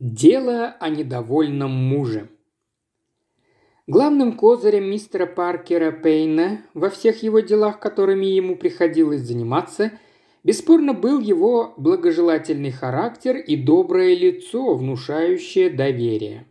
Дело о недовольном муже. Главным козырем мистера Паркера Пейна во всех его делах, которыми ему приходилось заниматься, бесспорно был его благожелательный характер и доброе лицо, внушающее доверие.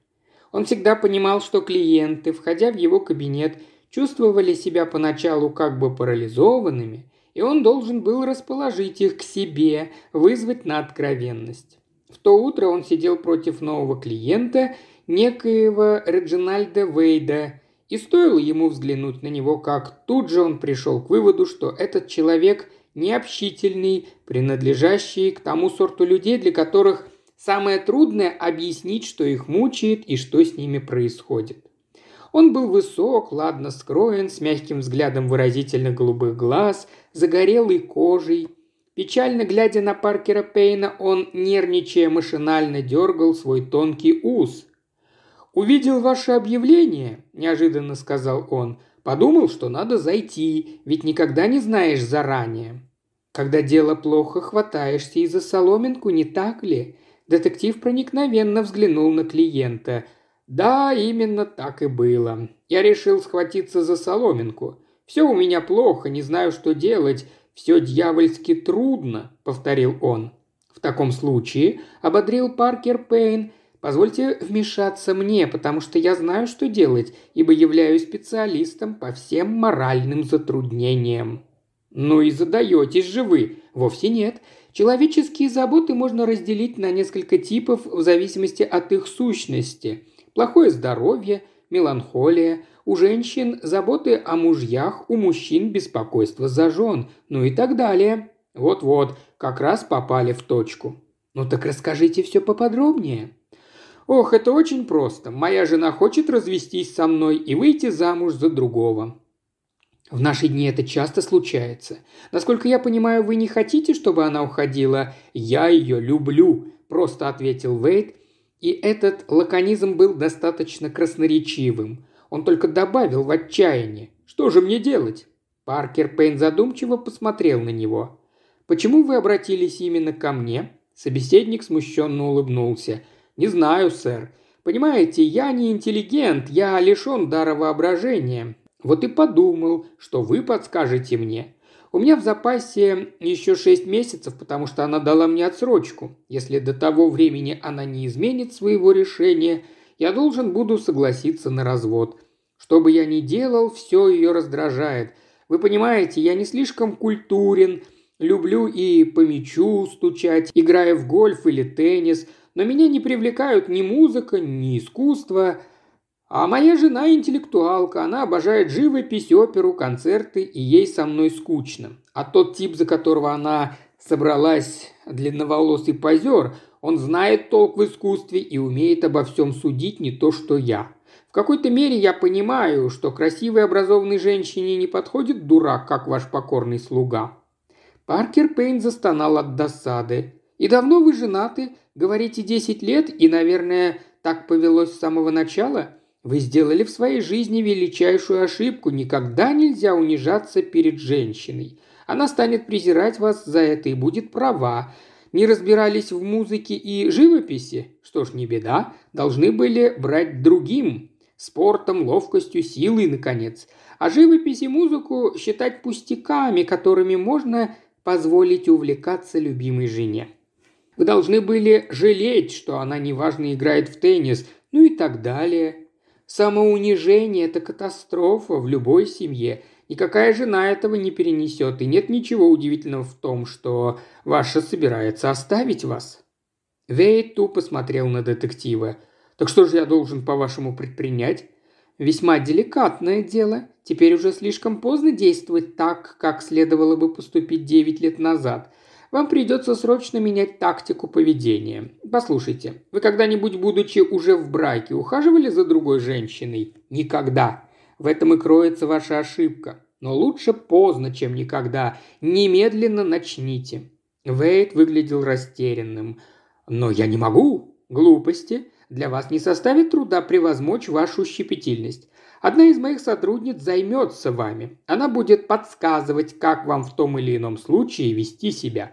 Он всегда понимал, что клиенты, входя в его кабинет, чувствовали себя поначалу как бы парализованными, и он должен был расположить их к себе, вызвать на откровенность. В то утро он сидел против нового клиента, некоего Реджинальда Вейда, и стоило ему взглянуть на него, как тут же он пришел к выводу, что этот человек необщительный, принадлежащий к тому сорту людей, для которых самое трудное объяснить, что их мучает и что с ними происходит. Он был высок, ладно скроен, с мягким взглядом выразительных голубых глаз, загорелой кожей, Печально глядя на Паркера Пейна, он, нервничая, машинально дергал свой тонкий ус. «Увидел ваше объявление», – неожиданно сказал он. «Подумал, что надо зайти, ведь никогда не знаешь заранее». «Когда дело плохо, хватаешься и за соломинку, не так ли?» Детектив проникновенно взглянул на клиента. «Да, именно так и было. Я решил схватиться за соломинку. Все у меня плохо, не знаю, что делать. «Все дьявольски трудно», — повторил он. «В таком случае», — ободрил Паркер Пейн, — «позвольте вмешаться мне, потому что я знаю, что делать, ибо являюсь специалистом по всем моральным затруднениям». «Ну и задаетесь же вы!» «Вовсе нет. Человеческие заботы можно разделить на несколько типов в зависимости от их сущности. Плохое здоровье, меланхолия, у женщин заботы о мужьях, у мужчин беспокойство за жен, ну и так далее. Вот-вот, как раз попали в точку. Ну так расскажите все поподробнее. Ох, это очень просто. Моя жена хочет развестись со мной и выйти замуж за другого. В наши дни это часто случается. Насколько я понимаю, вы не хотите, чтобы она уходила? Я ее люблю, просто ответил Вейт, и этот лаконизм был достаточно красноречивым. Он только добавил в отчаянии. «Что же мне делать?» Паркер Пейн задумчиво посмотрел на него. «Почему вы обратились именно ко мне?» Собеседник смущенно улыбнулся. «Не знаю, сэр. Понимаете, я не интеллигент, я лишен дара воображения. Вот и подумал, что вы подскажете мне. У меня в запасе еще шесть месяцев, потому что она дала мне отсрочку. Если до того времени она не изменит своего решения, я должен буду согласиться на развод. Что бы я ни делал, все ее раздражает. Вы понимаете, я не слишком культурен, люблю и по мячу стучать, играя в гольф или теннис, но меня не привлекают ни музыка, ни искусство. А моя жена интеллектуалка, она обожает живопись, оперу, концерты, и ей со мной скучно. А тот тип, за которого она собралась, длинноволосый позер, он знает толк в искусстве и умеет обо всем судить не то, что я. В какой-то мере я понимаю, что красивой образованной женщине не подходит дурак, как ваш покорный слуга». Паркер Пейн застонал от досады. «И давно вы женаты? Говорите, десять лет, и, наверное, так повелось с самого начала? Вы сделали в своей жизни величайшую ошибку. Никогда нельзя унижаться перед женщиной. Она станет презирать вас за это и будет права. Не разбирались в музыке и живописи? Что ж, не беда, должны были брать другим. Спортом, ловкостью, силой, наконец. А живопись и музыку считать пустяками, которыми можно позволить увлекаться любимой жене. Вы должны были жалеть, что она неважно играет в теннис, ну и так далее. Самоунижение – это катастрофа в любой семье – Никакая жена этого не перенесет, и нет ничего удивительного в том, что ваша собирается оставить вас». Вейт тупо смотрел на детектива. «Так что же я должен, по-вашему, предпринять?» «Весьма деликатное дело. Теперь уже слишком поздно действовать так, как следовало бы поступить девять лет назад. Вам придется срочно менять тактику поведения. Послушайте, вы когда-нибудь, будучи уже в браке, ухаживали за другой женщиной? Никогда. В этом и кроется ваша ошибка. Но лучше поздно, чем никогда. Немедленно начните». Вейт выглядел растерянным. «Но я не могу. Глупости. Для вас не составит труда превозмочь вашу щепетильность. Одна из моих сотрудниц займется вами. Она будет подсказывать, как вам в том или ином случае вести себя.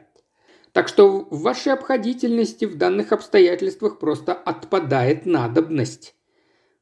Так что в вашей обходительности в данных обстоятельствах просто отпадает надобность».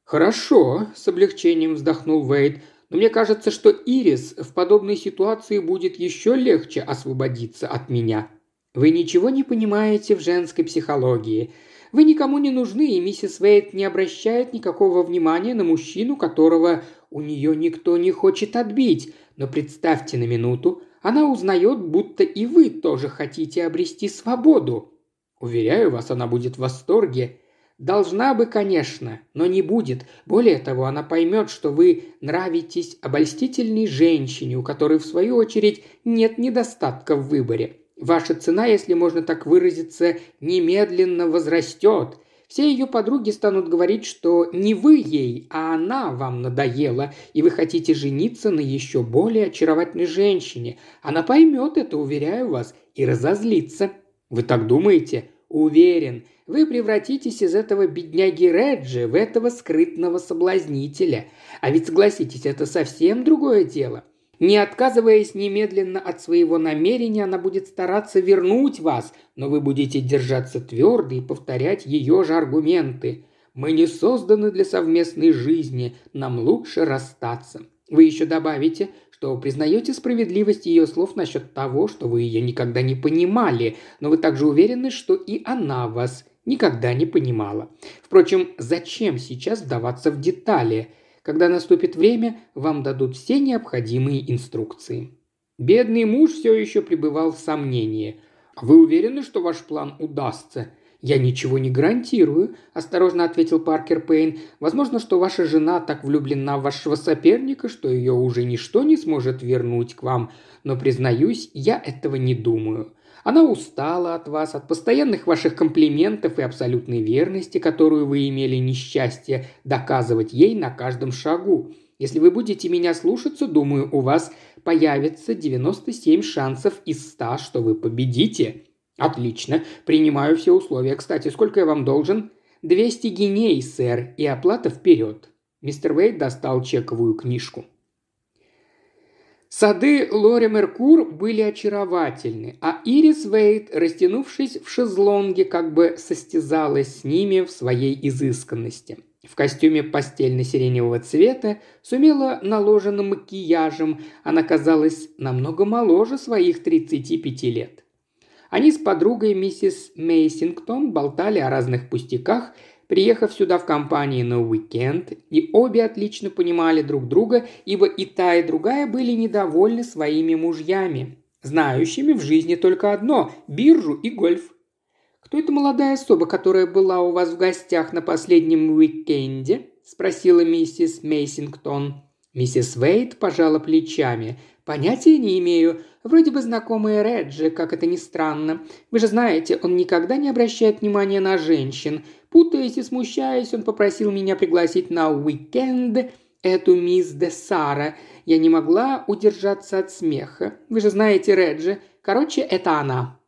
«Хорошо», – с облегчением вздохнул Вейд, «но мне кажется, что Ирис в подобной ситуации будет еще легче освободиться от меня. Вы ничего не понимаете в женской психологии. Вы никому не нужны, и миссис Вейд не обращает никакого внимания на мужчину, которого у нее никто не хочет отбить. Но представьте на минуту, она узнает, будто и вы тоже хотите обрести свободу. Уверяю вас, она будет в восторге. Должна бы, конечно, но не будет. Более того, она поймет, что вы нравитесь обольстительной женщине, у которой, в свою очередь, нет недостатка в выборе. Ваша цена, если можно так выразиться, немедленно возрастет. Все ее подруги станут говорить, что не вы ей, а она вам надоела, и вы хотите жениться на еще более очаровательной женщине. Она поймет это, уверяю вас, и разозлится. Вы так думаете? Уверен, вы превратитесь из этого бедняги Реджи в этого скрытного соблазнителя. А ведь согласитесь, это совсем другое дело. Не отказываясь немедленно от своего намерения, она будет стараться вернуть вас, но вы будете держаться твердо и повторять ее же аргументы. «Мы не созданы для совместной жизни, нам лучше расстаться». Вы еще добавите, что признаете справедливость ее слов насчет того, что вы ее никогда не понимали, но вы также уверены, что и она вас никогда не понимала. Впрочем, зачем сейчас вдаваться в детали – когда наступит время, вам дадут все необходимые инструкции». Бедный муж все еще пребывал в сомнении. «Вы уверены, что ваш план удастся?» «Я ничего не гарантирую», – осторожно ответил Паркер Пейн. «Возможно, что ваша жена так влюблена в вашего соперника, что ее уже ничто не сможет вернуть к вам. Но, признаюсь, я этого не думаю. Она устала от вас, от постоянных ваших комплиментов и абсолютной верности, которую вы имели несчастье доказывать ей на каждом шагу. Если вы будете меня слушаться, думаю, у вас появится 97 шансов из 100, что вы победите. Отлично. Принимаю все условия. Кстати, сколько я вам должен? 200 гиней, сэр, и оплата вперед. Мистер Вейд достал чековую книжку. Сады Лори Меркур были очаровательны, а Ирис Вейт, растянувшись в шезлонге, как бы состязалась с ними в своей изысканности. В костюме постельно-сиреневого цвета, с умело наложенным макияжем, она казалась намного моложе своих 35 лет. Они с подругой миссис Мейсингтон болтали о разных пустяках – приехав сюда в компании на уикенд, и обе отлично понимали друг друга, ибо и та, и другая были недовольны своими мужьями, знающими в жизни только одно – биржу и гольф. «Кто эта молодая особа, которая была у вас в гостях на последнем уикенде?» – спросила миссис Мейсингтон. Миссис Вейт пожала плечами. «Понятия не имею. Вроде бы знакомые Реджи, как это ни странно. Вы же знаете, он никогда не обращает внимания на женщин. Путаясь и смущаясь, он попросил меня пригласить на уикенд эту мисс де Сара. Я не могла удержаться от смеха. Вы же знаете Реджи. Короче, это она.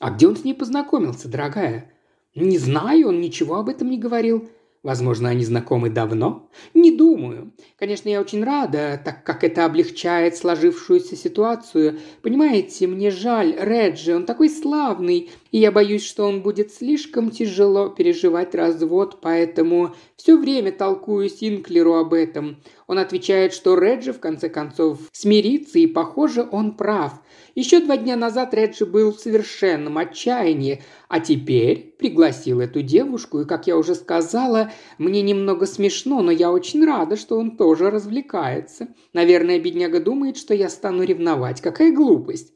А где он с ней познакомился, дорогая? Не знаю, он ничего об этом не говорил. Возможно, они знакомы давно? Не думаю. Конечно, я очень рада, так как это облегчает сложившуюся ситуацию. Понимаете, мне жаль Реджи, он такой славный, и я боюсь, что он будет слишком тяжело переживать развод, поэтому все время толкую Синклеру об этом. Он отвечает, что Реджи в конце концов смирится, и, похоже, он прав. Еще два дня назад Реджи был в совершенном отчаянии, а теперь пригласил эту девушку, и, как я уже сказала, мне немного смешно, но я очень рада, что он тоже развлекается. Наверное, бедняга думает, что я стану ревновать. Какая глупость!»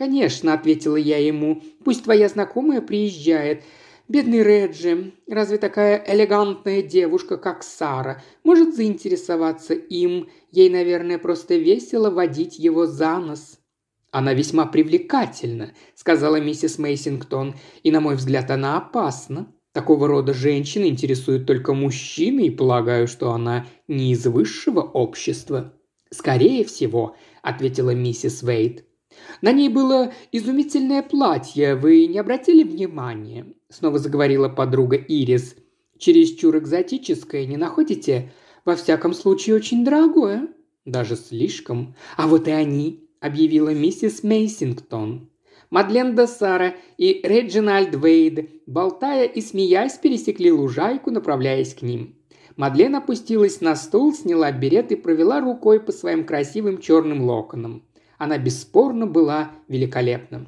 «Конечно», — ответила я ему, — «пусть твоя знакомая приезжает. Бедный Реджи, разве такая элегантная девушка, как Сара, может заинтересоваться им? Ей, наверное, просто весело водить его за нос. «Она весьма привлекательна», — сказала миссис Мейсингтон, «и, на мой взгляд, она опасна. Такого рода женщины интересуют только мужчины, и полагаю, что она не из высшего общества». «Скорее всего», — ответила миссис Вейт. «На ней было изумительное платье, вы не обратили внимания?» Снова заговорила подруга Ирис. «Чересчур экзотическое, не находите? Во всяком случае, очень дорогое. Даже слишком. А вот и они», – объявила миссис Мейсингтон. Мадлен де Сара и Реджинальд Вейд, болтая и смеясь, пересекли лужайку, направляясь к ним. Мадлен опустилась на стул, сняла берет и провела рукой по своим красивым черным локонам. Она бесспорно была великолепна.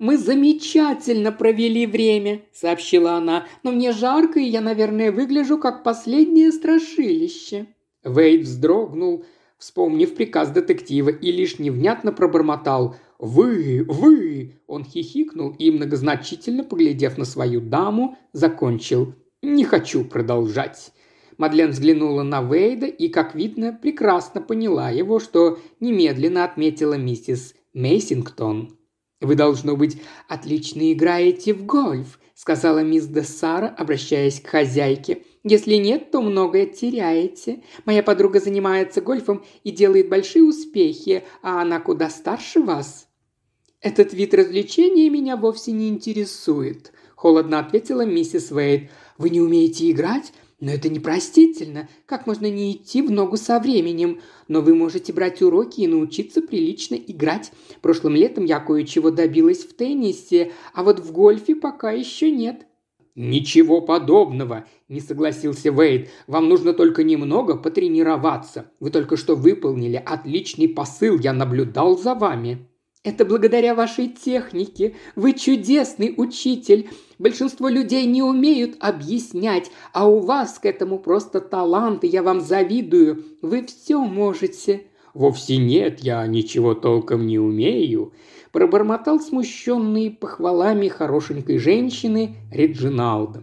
«Мы замечательно провели время», – сообщила она, – «но мне жарко, и я, наверное, выгляжу как последнее страшилище». Вейд вздрогнул, вспомнив приказ детектива, и лишь невнятно пробормотал «Вы! Вы!» Он хихикнул и, многозначительно поглядев на свою даму, закончил «Не хочу продолжать». Мадлен взглянула на Вейда и, как видно, прекрасно поняла его, что немедленно отметила миссис Мейсингтон. «Вы, должно быть, отлично играете в гольф», – сказала мисс де Сара, обращаясь к хозяйке. «Если нет, то многое теряете. Моя подруга занимается гольфом и делает большие успехи, а она куда старше вас». «Этот вид развлечения меня вовсе не интересует», – холодно ответила миссис Вейд. «Вы не умеете играть? Но это непростительно. Как можно не идти в ногу со временем? Но вы можете брать уроки и научиться прилично играть. Прошлым летом я кое-чего добилась в теннисе, а вот в гольфе пока еще нет. «Ничего подобного», – не согласился Вейд. «Вам нужно только немного потренироваться. Вы только что выполнили отличный посыл, я наблюдал за вами». Это благодаря вашей технике. Вы чудесный учитель. Большинство людей не умеют объяснять, а у вас к этому просто талант, и я вам завидую. Вы все можете». «Вовсе нет, я ничего толком не умею», – пробормотал смущенный похвалами хорошенькой женщины Реджиналда.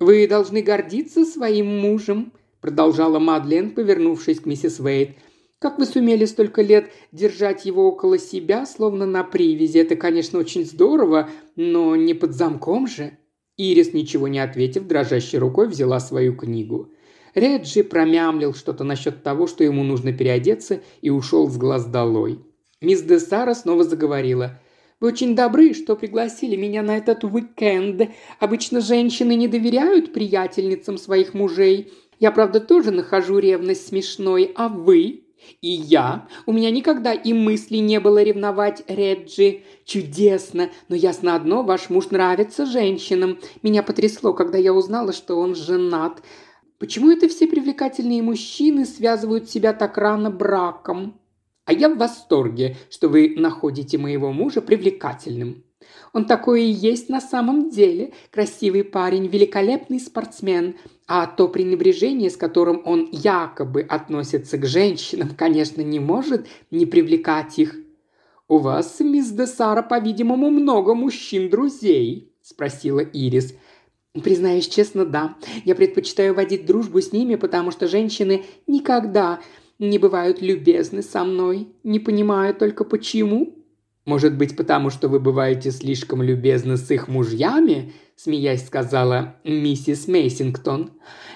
«Вы должны гордиться своим мужем», – продолжала Мадлен, повернувшись к миссис Вейт. Как вы сумели столько лет держать его около себя, словно на привязи? Это, конечно, очень здорово, но не под замком же». Ирис, ничего не ответив, дрожащей рукой взяла свою книгу. Реджи промямлил что-то насчет того, что ему нужно переодеться, и ушел с глаз долой. Мисс де Сара снова заговорила. «Вы очень добры, что пригласили меня на этот уикенд. Обычно женщины не доверяют приятельницам своих мужей. Я, правда, тоже нахожу ревность смешной, а вы?» И я? У меня никогда и мысли не было ревновать Реджи. Чудесно, но ясно одно, ваш муж нравится женщинам. Меня потрясло, когда я узнала, что он женат. Почему это все привлекательные мужчины связывают себя так рано браком? А я в восторге, что вы находите моего мужа привлекательным. Он такой и есть на самом деле. Красивый парень, великолепный спортсмен. А то пренебрежение, с которым он якобы относится к женщинам, конечно, не может не привлекать их. «У вас, мисс де Сара, по-видимому, много мужчин-друзей?» – спросила Ирис. «Признаюсь честно, да. Я предпочитаю водить дружбу с ними, потому что женщины никогда не бывают любезны со мной. Не понимаю только почему». «Может быть, потому что вы бываете слишком любезны с их мужьями?» – смеясь сказала миссис Мейсингтон.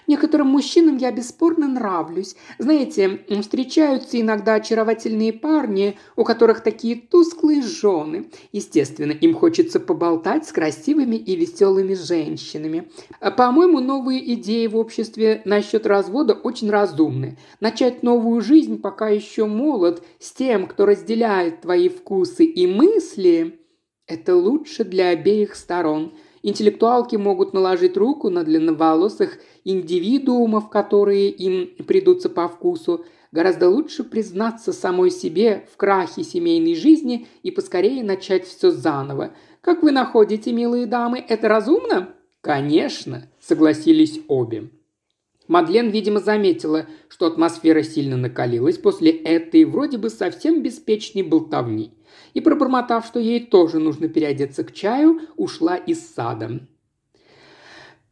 «Некоторым мужчинам я бесспорно нравлюсь. Знаете, встречаются иногда очаровательные парни, у которых такие тусклые жены. Естественно, им хочется поболтать с красивыми и веселыми женщинами. По-моему, новые идеи в обществе насчет развода очень разумны. Начать новую жизнь, пока еще молод, с тем, кто разделяет твои вкусы и мысли – это лучше для обеих сторон – Интеллектуалки могут наложить руку на длинноволосых индивидуумов, которые им придутся по вкусу. Гораздо лучше признаться самой себе в крахе семейной жизни и поскорее начать все заново. Как вы находите, милые дамы, это разумно? Конечно, согласились обе. Мадлен, видимо, заметила, что атмосфера сильно накалилась после этой вроде бы совсем беспечной болтовни и, пробормотав, что ей тоже нужно переодеться к чаю, ушла из сада.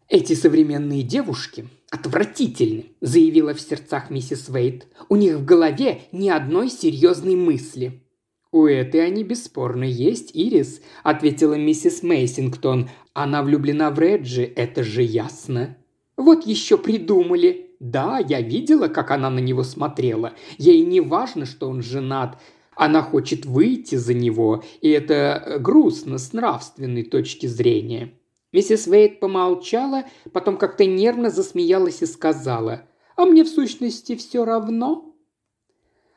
«Эти современные девушки отвратительны», – заявила в сердцах миссис Вейт. «У них в голове ни одной серьезной мысли». «У этой они бесспорно есть, Ирис», – ответила миссис Мейсингтон. «Она влюблена в Реджи, это же ясно». «Вот еще придумали», да, я видела, как она на него смотрела. Ей не важно, что он женат. Она хочет выйти за него, и это э, грустно с нравственной точки зрения. Миссис Вейт помолчала, потом как-то нервно засмеялась и сказала, «А мне в сущности все равно».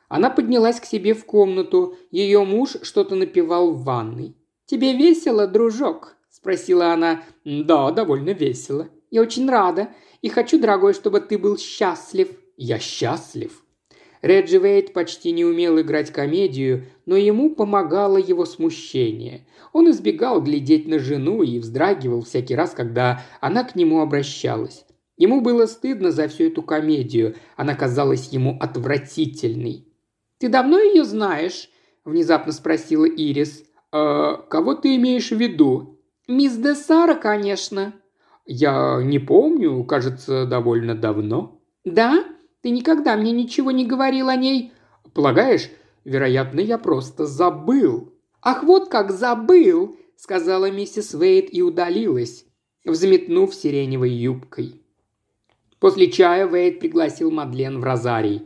Она поднялась к себе в комнату. Ее муж что-то напевал в ванной. «Тебе весело, дружок?» – спросила она. «Да, довольно весело. Я очень рада. И хочу, дорогой, чтобы ты был счастлив». «Я счастлив». Реджи Вейт почти не умел играть комедию, но ему помогало его смущение. Он избегал глядеть на жену и вздрагивал всякий раз, когда она к нему обращалась. Ему было стыдно за всю эту комедию, она казалась ему отвратительной. «Ты давно ее знаешь?» – внезапно спросила Ирис. «Э, «Кого ты имеешь в виду?» «Мисс де Сара, конечно». «Я не помню, кажется, довольно давно». «Да? Ты никогда мне ничего не говорил о ней?» «Полагаешь, вероятно, я просто забыл». «Ах, вот как забыл!» – сказала миссис Вейт и удалилась, взметнув сиреневой юбкой. После чая Вейт пригласил Мадлен в розарий.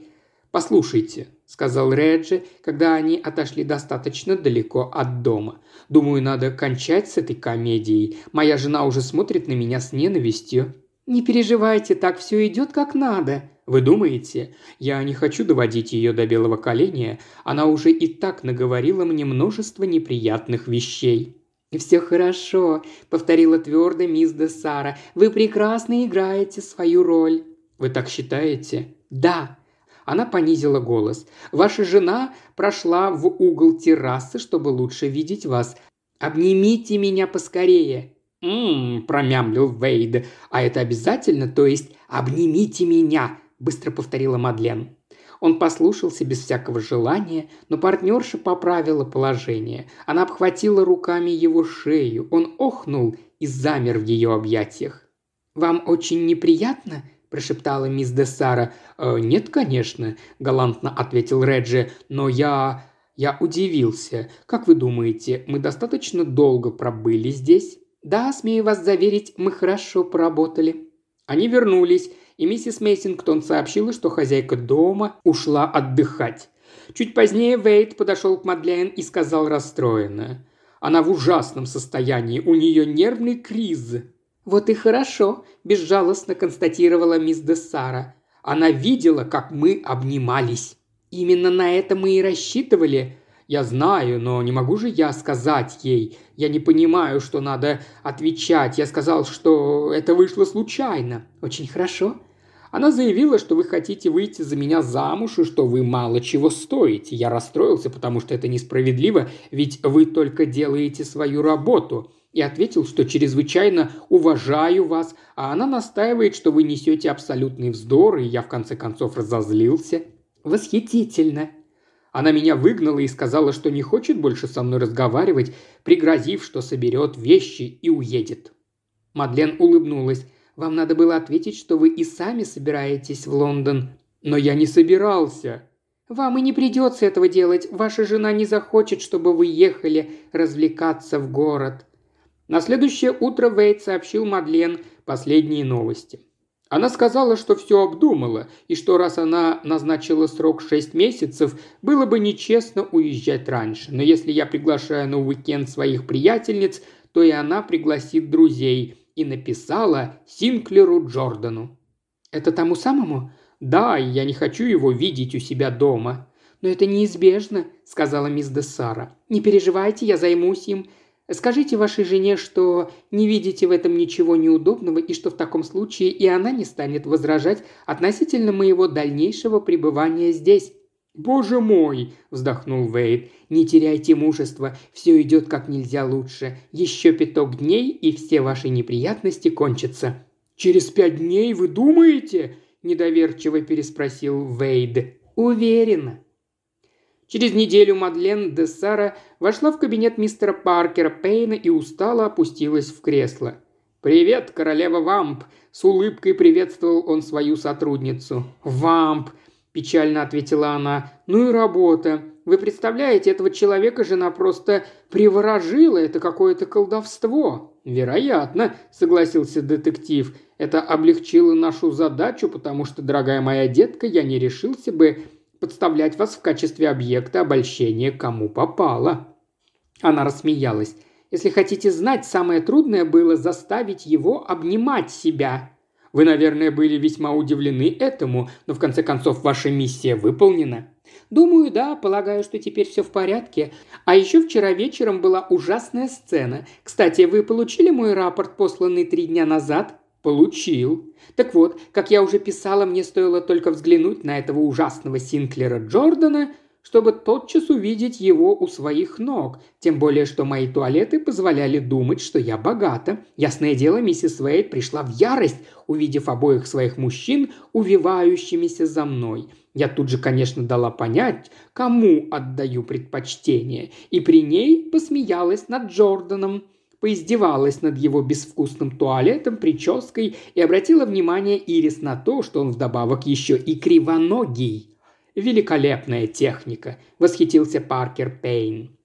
«Послушайте, – сказал Реджи, когда они отошли достаточно далеко от дома. «Думаю, надо кончать с этой комедией. Моя жена уже смотрит на меня с ненавистью». «Не переживайте, так все идет как надо», вы думаете? Я не хочу доводить ее до белого коленя. Она уже и так наговорила мне множество неприятных вещей. «Все хорошо», — повторила твердо мисс де Сара. «Вы прекрасно играете свою роль». «Вы так считаете?» «Да», она понизила голос. «Ваша жена прошла в угол террасы, чтобы лучше видеть вас. Обнимите меня поскорее». «Ммм», – промямлил Вейд. «А это обязательно? То есть обнимите меня?» – быстро повторила Мадлен. Он послушался без всякого желания, но партнерша поправила положение. Она обхватила руками его шею. Он охнул и замер в ее объятиях. «Вам очень неприятно?» прошептала мисс де Сара. «Э, «Нет, конечно», – галантно ответил Реджи, – «но я... я удивился. Как вы думаете, мы достаточно долго пробыли здесь?» «Да, смею вас заверить, мы хорошо поработали». Они вернулись, и миссис Мейсингтон сообщила, что хозяйка дома ушла отдыхать. Чуть позднее Вейт подошел к Мадлен и сказал расстроенно. «Она в ужасном состоянии, у нее нервный криз». «Вот и хорошо», – безжалостно констатировала мисс де Сара. «Она видела, как мы обнимались. Именно на это мы и рассчитывали. Я знаю, но не могу же я сказать ей. Я не понимаю, что надо отвечать. Я сказал, что это вышло случайно. Очень хорошо. Она заявила, что вы хотите выйти за меня замуж и что вы мало чего стоите. Я расстроился, потому что это несправедливо, ведь вы только делаете свою работу и ответил, что чрезвычайно уважаю вас, а она настаивает, что вы несете абсолютный вздор, и я в конце концов разозлился. Восхитительно. Она меня выгнала и сказала, что не хочет больше со мной разговаривать, пригрозив, что соберет вещи и уедет. Мадлен улыбнулась. «Вам надо было ответить, что вы и сами собираетесь в Лондон». «Но я не собирался», «Вам и не придется этого делать. Ваша жена не захочет, чтобы вы ехали развлекаться в город. На следующее утро Вейт сообщил Мадлен последние новости. Она сказала, что все обдумала, и что раз она назначила срок шесть месяцев, было бы нечестно уезжать раньше. Но если я приглашаю на уикенд своих приятельниц, то и она пригласит друзей. И написала Синклеру Джордану. «Это тому самому?» «Да, и я не хочу его видеть у себя дома». «Но это неизбежно», — сказала мисс де Сара. «Не переживайте, я займусь им. Скажите вашей жене, что не видите в этом ничего неудобного и что в таком случае и она не станет возражать относительно моего дальнейшего пребывания здесь». «Боже мой!» – вздохнул Вейд. «Не теряйте мужества, все идет как нельзя лучше. Еще пяток дней, и все ваши неприятности кончатся». «Через пять дней вы думаете?» – недоверчиво переспросил Вейд. «Уверена», Через неделю Мадлен де Сара вошла в кабинет мистера Паркера Пейна и устало опустилась в кресло. «Привет, королева Вамп!» – с улыбкой приветствовал он свою сотрудницу. «Вамп!» – печально ответила она. «Ну и работа. Вы представляете, этого человека жена просто приворожила, это какое-то колдовство». «Вероятно», – согласился детектив. «Это облегчило нашу задачу, потому что, дорогая моя детка, я не решился бы подставлять вас в качестве объекта обольщения кому попало». Она рассмеялась. «Если хотите знать, самое трудное было заставить его обнимать себя. Вы, наверное, были весьма удивлены этому, но в конце концов ваша миссия выполнена. «Думаю, да, полагаю, что теперь все в порядке. А еще вчера вечером была ужасная сцена. Кстати, вы получили мой рапорт, посланный три дня назад?» «Получил. Так вот, как я уже писала, мне стоило только взглянуть на этого ужасного Синклера Джордана, чтобы тотчас увидеть его у своих ног, тем более, что мои туалеты позволяли думать, что я богата. Ясное дело, миссис Уэйд пришла в ярость, увидев обоих своих мужчин, увивающимися за мной. Я тут же, конечно, дала понять, кому отдаю предпочтение, и при ней посмеялась над Джорданом, поиздевалась над его безвкусным туалетом, прической и обратила внимание Ирис на то, что он вдобавок еще и кривоногий. «Великолепная техника!» – восхитился Паркер Пейн.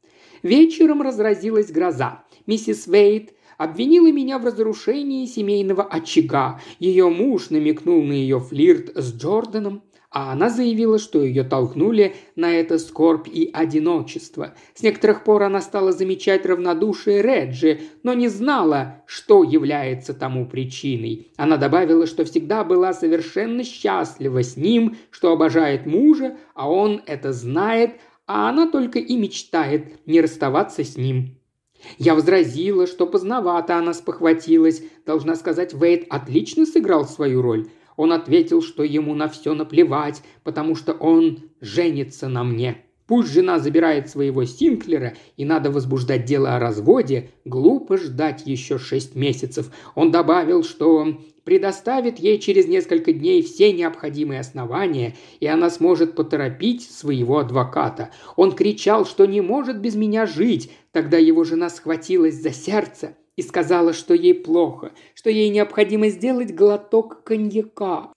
Вечером разразилась гроза. Миссис Вейт обвинила меня в разрушении семейного очага. Ее муж намекнул на ее флирт с Джорданом а она заявила, что ее толкнули на это скорбь и одиночество. С некоторых пор она стала замечать равнодушие Реджи, но не знала, что является тому причиной. Она добавила, что всегда была совершенно счастлива с ним, что обожает мужа, а он это знает, а она только и мечтает не расставаться с ним. Я возразила, что поздновато она спохватилась. Должна сказать, Вейд отлично сыграл свою роль. Он ответил, что ему на все наплевать, потому что он женится на мне. Пусть жена забирает своего Синклера, и надо возбуждать дело о разводе, глупо ждать еще шесть месяцев. Он добавил, что предоставит ей через несколько дней все необходимые основания, и она сможет поторопить своего адвоката. Он кричал, что не может без меня жить. Тогда его жена схватилась за сердце и сказала, что ей плохо, что ей необходимо сделать глоток коньяка.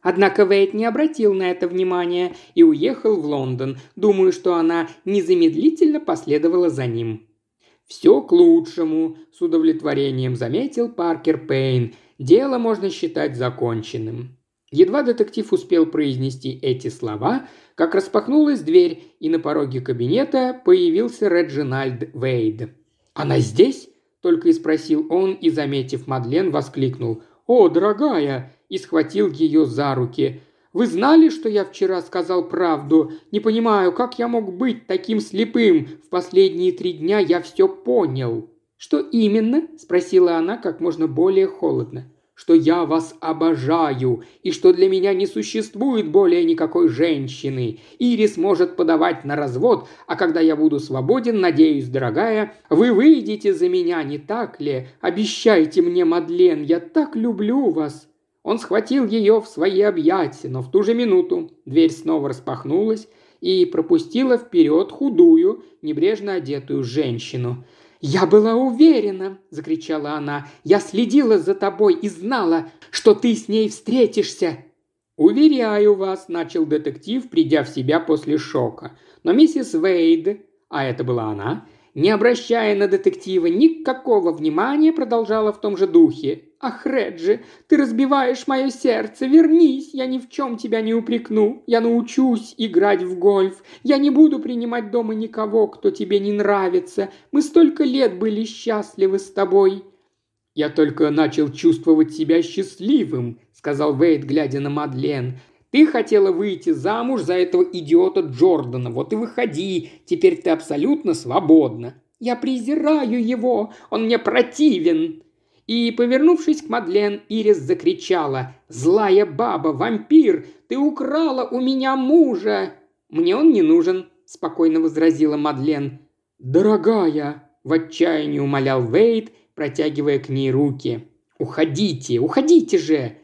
Однако Вейт не обратил на это внимания и уехал в Лондон, думаю, что она незамедлительно последовала за ним. «Все к лучшему», – с удовлетворением заметил Паркер Пейн. «Дело можно считать законченным». Едва детектив успел произнести эти слова, как распахнулась дверь, и на пороге кабинета появился Реджинальд Вейд. «Она здесь?» Только и спросил он и, заметив Мадлен, воскликнул «О, дорогая!» и схватил ее за руки. «Вы знали, что я вчера сказал правду? Не понимаю, как я мог быть таким слепым? В последние три дня я все понял». «Что именно?» – спросила она как можно более холодно что я вас обожаю и что для меня не существует более никакой женщины. Ирис может подавать на развод, а когда я буду свободен, надеюсь, дорогая, вы выйдете за меня, не так ли? Обещайте мне, Мадлен, я так люблю вас». Он схватил ее в свои объятия, но в ту же минуту дверь снова распахнулась и пропустила вперед худую, небрежно одетую женщину – «Я была уверена!» – закричала она. «Я следила за тобой и знала, что ты с ней встретишься!» «Уверяю вас», – начал детектив, придя в себя после шока. Но миссис Вейд, а это была она, не обращая на детектива никакого внимания, продолжала в том же духе. «Ах, Реджи, ты разбиваешь мое сердце! Вернись, я ни в чем тебя не упрекну. Я научусь играть в гольф. Я не буду принимать дома никого, кто тебе не нравится. Мы столько лет были счастливы с тобой». «Я только начал чувствовать себя счастливым», — сказал Вейд, глядя на Мадлен. «Ты хотела выйти замуж за этого идиота Джордана. Вот и выходи. Теперь ты абсолютно свободна». «Я презираю его. Он мне противен», и, повернувшись к Мадлен, Ирис закричала «Злая баба, вампир, ты украла у меня мужа!» «Мне он не нужен», – спокойно возразила Мадлен. «Дорогая!» – в отчаянии умолял Вейд, протягивая к ней руки. «Уходите, уходите же!»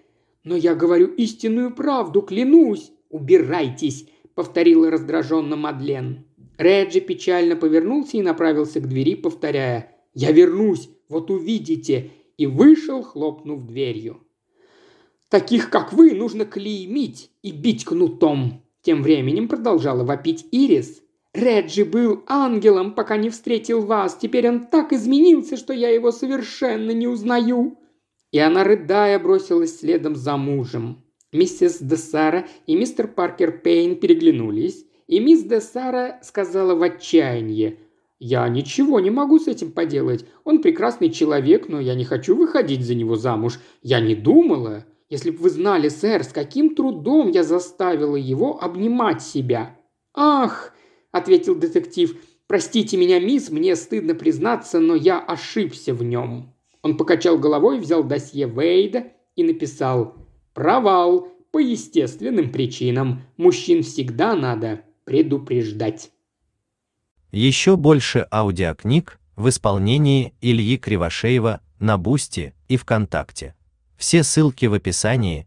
«Но я говорю истинную правду, клянусь!» «Убирайтесь!» – повторила раздраженно Мадлен. Реджи печально повернулся и направился к двери, повторяя «Я вернусь, вот увидите, и вышел, хлопнув дверью. «Таких, как вы, нужно клеймить и бить кнутом!» Тем временем продолжала вопить Ирис. «Реджи был ангелом, пока не встретил вас. Теперь он так изменился, что я его совершенно не узнаю!» И она, рыдая, бросилась следом за мужем. Миссис Десара и мистер Паркер Пейн переглянулись, и мисс Десара сказала в отчаянии – я ничего не могу с этим поделать. Он прекрасный человек, но я не хочу выходить за него замуж. Я не думала. Если бы вы знали, сэр, с каким трудом я заставила его обнимать себя. «Ах!» – ответил детектив. «Простите меня, мисс, мне стыдно признаться, но я ошибся в нем». Он покачал головой, взял досье Вейда и написал «Провал по естественным причинам. Мужчин всегда надо предупреждать». Еще больше аудиокниг в исполнении Ильи Кривошеева на Бусти и ВКонтакте. Все ссылки в описании